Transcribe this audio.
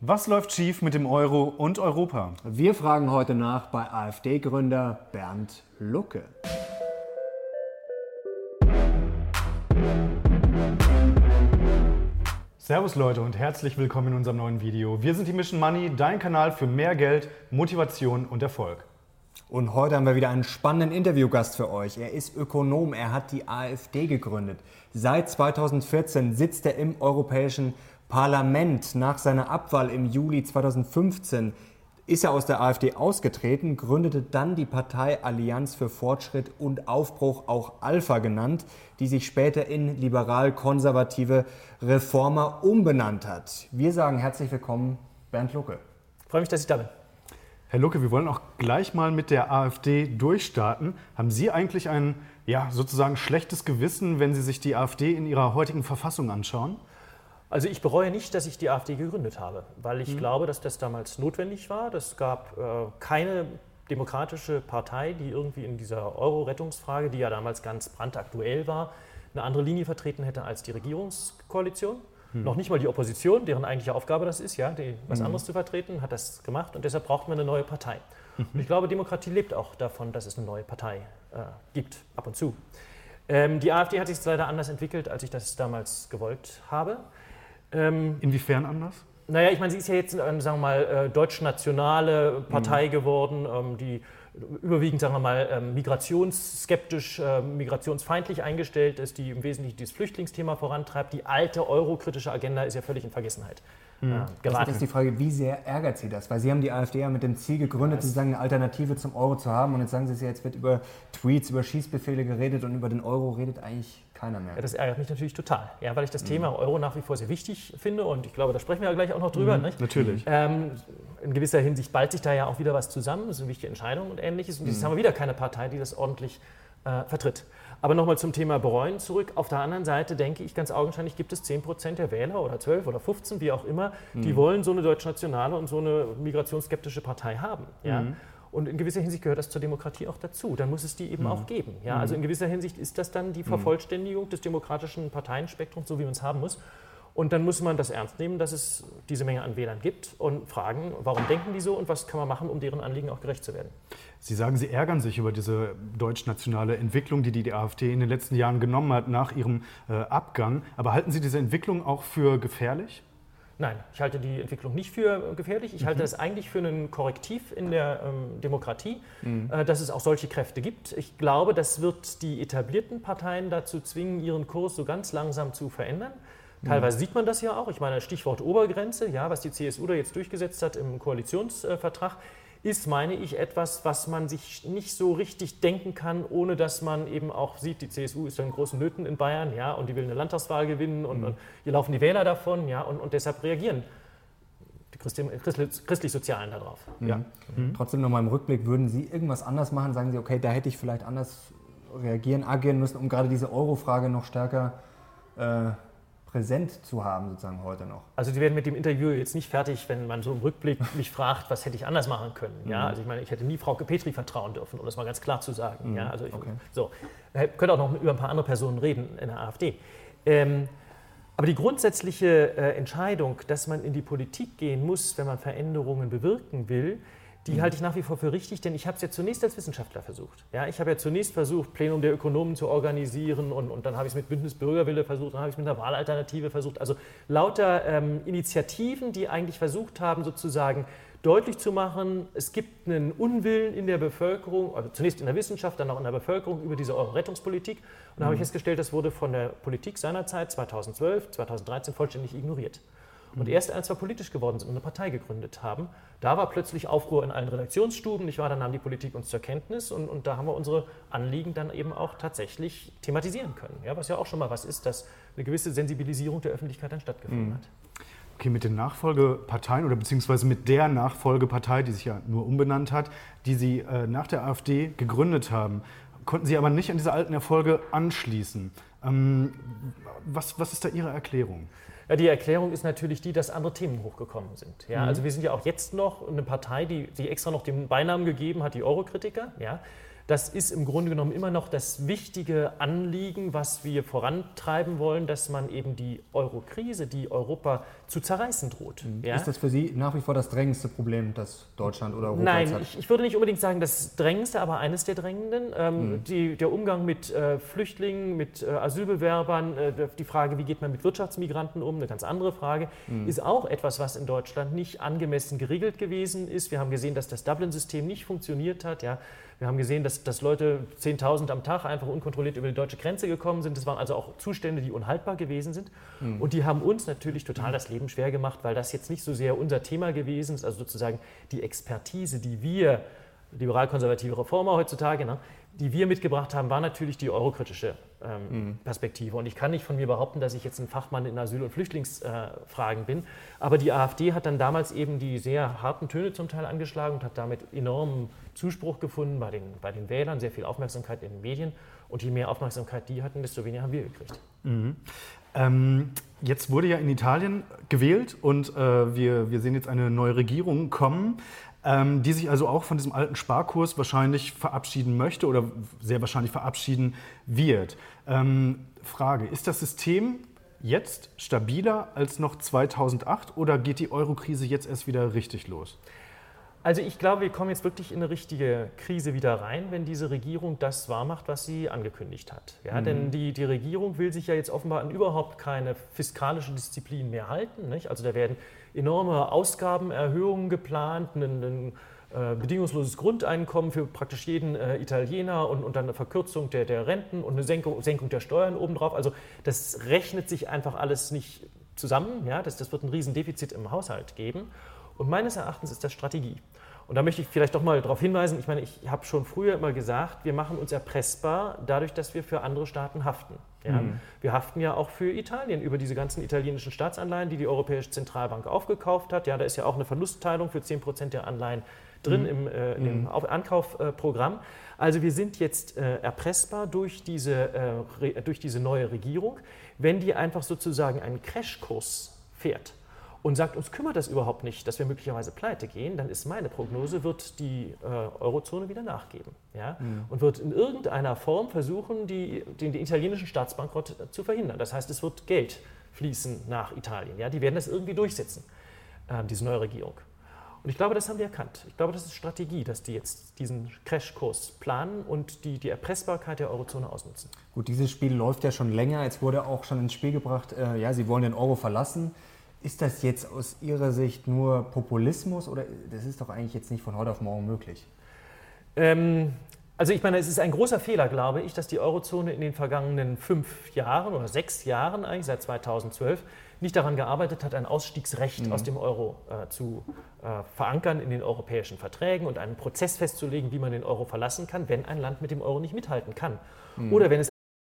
Was läuft schief mit dem Euro und Europa? Wir fragen heute nach bei AfD-Gründer Bernd Lucke. Servus Leute und herzlich willkommen in unserem neuen Video. Wir sind die Mission Money, dein Kanal für mehr Geld, Motivation und Erfolg. Und heute haben wir wieder einen spannenden Interviewgast für euch. Er ist Ökonom, er hat die AfD gegründet. Seit 2014 sitzt er im Europäischen Parlament. Nach seiner Abwahl im Juli 2015 ist er aus der AfD ausgetreten, gründete dann die Partei Allianz für Fortschritt und Aufbruch, auch Alpha genannt, die sich später in liberal-konservative Reformer umbenannt hat. Wir sagen herzlich willkommen, Bernd Lucke. Ich freue mich, dass ich da bin. Herr Lucke, wir wollen auch gleich mal mit der AfD durchstarten. Haben Sie eigentlich ein ja, sozusagen schlechtes Gewissen, wenn Sie sich die AfD in ihrer heutigen Verfassung anschauen? Also ich bereue nicht, dass ich die AfD gegründet habe, weil ich mhm. glaube, dass das damals notwendig war. Es gab äh, keine demokratische Partei, die irgendwie in dieser Euro-Rettungsfrage, die ja damals ganz brandaktuell war, eine andere Linie vertreten hätte als die Regierungskoalition. Mhm. Noch nicht mal die Opposition, deren eigentliche Aufgabe das ist, ja, die, was mhm. anderes zu vertreten, hat das gemacht und deshalb braucht man eine neue Partei. Mhm. Und ich glaube, Demokratie lebt auch davon, dass es eine neue Partei äh, gibt, ab und zu. Ähm, die AfD hat sich leider anders entwickelt, als ich das damals gewollt habe. Ähm, Inwiefern anders? Naja, ich meine, sie ist ja jetzt, sagen wir mal, äh, deutsch-nationale Partei mhm. geworden, ähm, die überwiegend, sagen wir mal, ähm, migrationsskeptisch, äh, migrationsfeindlich eingestellt ist, die im Wesentlichen dieses Flüchtlingsthema vorantreibt. Die alte eurokritische Agenda ist ja völlig in Vergessenheit. Äh, geraten. Das ist die Frage, wie sehr ärgert Sie das? Weil Sie haben die AfD ja mit dem Ziel gegründet, sozusagen eine Alternative zum Euro zu haben. Und jetzt sagen Sie, jetzt wird über Tweets, über Schießbefehle geredet und über den Euro redet eigentlich keiner mehr. Ja, das ärgert mich natürlich total, ja, weil ich das mhm. Thema Euro nach wie vor sehr wichtig finde und ich glaube, da sprechen wir ja gleich auch noch drüber. Mhm, nicht? Natürlich. Ähm, in gewisser Hinsicht ballt sich da ja auch wieder was zusammen, das ist eine wichtige Entscheidung und ähnliches. Und jetzt mhm. haben wir wieder keine Partei, die das ordentlich äh, vertritt. Aber nochmal zum Thema Bereuen zurück. Auf der anderen Seite denke ich ganz augenscheinlich, gibt es 10 Prozent der Wähler oder 12 oder 15, wie auch immer, die mhm. wollen so eine deutschnationale und so eine migrationsskeptische Partei haben. Ja? Mhm. Und in gewisser Hinsicht gehört das zur Demokratie auch dazu. Dann muss es die eben mhm. auch geben. Ja? Also in gewisser Hinsicht ist das dann die mhm. Vervollständigung des demokratischen Parteienspektrums, so wie man es haben muss. Und dann muss man das ernst nehmen, dass es diese Menge an Wählern gibt und fragen, warum denken die so und was kann man machen, um deren Anliegen auch gerecht zu werden. Sie sagen, Sie ärgern sich über diese deutsch-nationale Entwicklung, die die AfD in den letzten Jahren genommen hat nach ihrem äh, Abgang. Aber halten Sie diese Entwicklung auch für gefährlich? Nein, ich halte die Entwicklung nicht für gefährlich. Ich mhm. halte das eigentlich für ein Korrektiv in der ähm, Demokratie, mhm. äh, dass es auch solche Kräfte gibt. Ich glaube, das wird die etablierten Parteien dazu zwingen, ihren Kurs so ganz langsam zu verändern. Teilweise mhm. sieht man das ja auch. Ich meine, Stichwort Obergrenze, ja, was die CSU da jetzt durchgesetzt hat im Koalitionsvertrag, ist, meine ich, etwas, was man sich nicht so richtig denken kann, ohne dass man eben auch sieht, die CSU ist in großen Nöten in Bayern, ja, und die will eine Landtagswahl gewinnen und, mhm. und hier laufen die Wähler davon, ja, und, und deshalb reagieren die Christlich-Sozialen darauf. Mhm. Ja. Mhm. Trotzdem nochmal im Rückblick, würden Sie irgendwas anders machen? Sagen Sie, okay, da hätte ich vielleicht anders reagieren, agieren müssen, um gerade diese Euro-Frage noch stärker äh, präsent zu haben, sozusagen heute noch. Also Sie werden mit dem Interview jetzt nicht fertig, wenn man so im Rückblick mich fragt, was hätte ich anders machen können. Ja, mhm. also ich meine, ich hätte nie Frau Petri vertrauen dürfen, um das mal ganz klar zu sagen. Mhm. Ja, also ich okay. so, ich könnte auch noch über ein paar andere Personen reden in der AfD. Ähm, aber die grundsätzliche äh, Entscheidung, dass man in die Politik gehen muss, wenn man Veränderungen bewirken will, die mhm. halte ich nach wie vor für richtig, denn ich habe es ja zunächst als Wissenschaftler versucht. Ja, ich habe ja zunächst versucht, Plenum der Ökonomen zu organisieren und, und dann habe ich es mit Bündnis Bürgerwille versucht, dann habe ich es mit einer Wahlalternative versucht. Also lauter ähm, Initiativen, die eigentlich versucht haben, sozusagen deutlich zu machen, es gibt einen Unwillen in der Bevölkerung, also zunächst in der Wissenschaft, dann auch in der Bevölkerung über diese Euro-Rettungspolitik. Und da mhm. habe ich festgestellt, das wurde von der Politik seinerzeit 2012, 2013 vollständig ignoriert. Und erst als wir politisch geworden sind und eine Partei gegründet haben, da war plötzlich Aufruhr in allen Redaktionsstuben, nicht wahr? Da nahm die Politik uns zur Kenntnis und, und da haben wir unsere Anliegen dann eben auch tatsächlich thematisieren können. Ja, was ja auch schon mal was ist, dass eine gewisse Sensibilisierung der Öffentlichkeit dann stattgefunden mhm. hat. Okay, mit den Nachfolgeparteien oder beziehungsweise mit der Nachfolgepartei, die sich ja nur umbenannt hat, die Sie äh, nach der AfD gegründet haben, konnten Sie aber nicht an diese alten Erfolge anschließen. Ähm, was, was ist da Ihre Erklärung? Ja, die Erklärung ist natürlich die, dass andere Themen hochgekommen sind. Ja, mhm. Also wir sind ja auch jetzt noch eine Partei, die, die extra noch den Beinamen gegeben hat, die Eurokritiker. Ja. Das ist im Grunde genommen immer noch das wichtige Anliegen, was wir vorantreiben wollen, dass man eben die Eurokrise, die Europa zu zerreißen droht. Mhm. Ja? Ist das für Sie nach wie vor das drängendste Problem, das Deutschland oder Europa Nein, hat? Ich, ich, würde nicht unbedingt sagen das drängendste, aber eines der drängenden. Ähm, mhm. die, der Umgang mit äh, Flüchtlingen, mit äh, Asylbewerbern, äh, die Frage, wie geht man mit Wirtschaftsmigranten um, eine ganz andere Frage, mhm. ist auch etwas, was in Deutschland nicht angemessen geregelt gewesen ist. Wir haben gesehen, dass das Dublin-System nicht funktioniert hat. Ja? Wir haben gesehen, dass, dass Leute 10.000 am Tag einfach unkontrolliert über die deutsche Grenze gekommen sind. Das waren also auch Zustände, die unhaltbar gewesen sind. Mhm. Und die haben uns natürlich total das Leben schwer gemacht, weil das jetzt nicht so sehr unser Thema gewesen ist, also sozusagen die Expertise, die wir, liberal-konservative Reformer heutzutage, ne, die wir mitgebracht haben, war natürlich die eurokritische ähm, mhm. Perspektive. Und ich kann nicht von mir behaupten, dass ich jetzt ein Fachmann in Asyl- und Flüchtlingsfragen äh, bin. Aber die AfD hat dann damals eben die sehr harten Töne zum Teil angeschlagen und hat damit enormen Zuspruch gefunden bei den, bei den Wählern, sehr viel Aufmerksamkeit in den Medien. Und je mehr Aufmerksamkeit die hatten, desto weniger haben wir gekriegt. Mhm. Ähm, jetzt wurde ja in Italien gewählt und äh, wir, wir sehen jetzt eine neue Regierung kommen ähm, die sich also auch von diesem alten Sparkurs wahrscheinlich verabschieden möchte oder sehr wahrscheinlich verabschieden wird. Ähm, Frage, ist das System jetzt stabiler als noch 2008 oder geht die Eurokrise jetzt erst wieder richtig los? Also ich glaube, wir kommen jetzt wirklich in eine richtige Krise wieder rein, wenn diese Regierung das wahrmacht, was sie angekündigt hat. Ja, mhm. Denn die, die Regierung will sich ja jetzt offenbar an überhaupt keine fiskalische Disziplin mehr halten. Nicht? Also da werden enorme Ausgabenerhöhungen geplant, ein, äh, bedingungsloses Grundeinkommen für praktisch jeden äh, Italiener und, und, dann eine Verkürzung der, der Renten und eine Senkung, Senkung der Steuern obendrauf. Also das rechnet sich einfach alles nicht zusammen. Ja? Das, das wird ein Riesendefizit im Haushalt geben. Und meines Erachtens ist das Strategie. Und da möchte ich vielleicht doch mal darauf hinweisen, ich meine, ich habe schon früher immer gesagt, wir machen uns erpressbar dadurch, dass wir für andere Staaten haften. Ja? Mhm. Wir haften ja auch für Italien über diese ganzen italienischen Staatsanleihen, die die Europäische Zentralbank aufgekauft hat. Ja, da ist ja auch eine Verlustteilung für 10 Prozent der Anleihen drin mhm. im, äh, im mhm. Ankaufprogramm. Also wir sind jetzt äh, erpressbar durch diese, äh, durch diese neue Regierung, wenn die einfach sozusagen einen Crashkurs fährt und sagt, uns kümmert das überhaupt nicht, dass wir möglicherweise pleite gehen, dann ist meine Prognose, wird die äh, Eurozone wieder nachgeben. Ja? Mhm. Und wird in irgendeiner Form versuchen, die, den, den, italienischen Staatsbankrott zu verhindern. Das heißt, es wird Geld fließen nach Italien. Ja? Die werden das irgendwie durchsetzen, äh, diese neue Regierung. Und ich glaube, das haben die erkannt. Ich glaube, das ist Strategie, dass die jetzt diesen Crashkurs planen und die, die Erpressbarkeit der Eurozone ausnutzen. Gut, dieses Spiel läuft ja schon länger. Jetzt wurde auch schon ins Spiel gebracht, äh, ja, sie wollen den Euro verlassen. Ist das jetzt aus Ihrer Sicht nur Populismus oder das ist doch eigentlich jetzt nicht von heute auf morgen möglich? Ähm, also ich meine, es ist ein großer Fehler, glaube ich, dass die Eurozone in den vergangenen fünf Jahren oder sechs Jahren eigentlich seit 2012 nicht daran gearbeitet hat, ein Ausstiegsrecht mhm. aus dem Euro äh, zu äh, verankern in den europäischen Verträgen und einen Prozess festzulegen, wie man den Euro verlassen kann, wenn ein Land mit dem Euro nicht mithalten kann. Mhm. Oder wenn es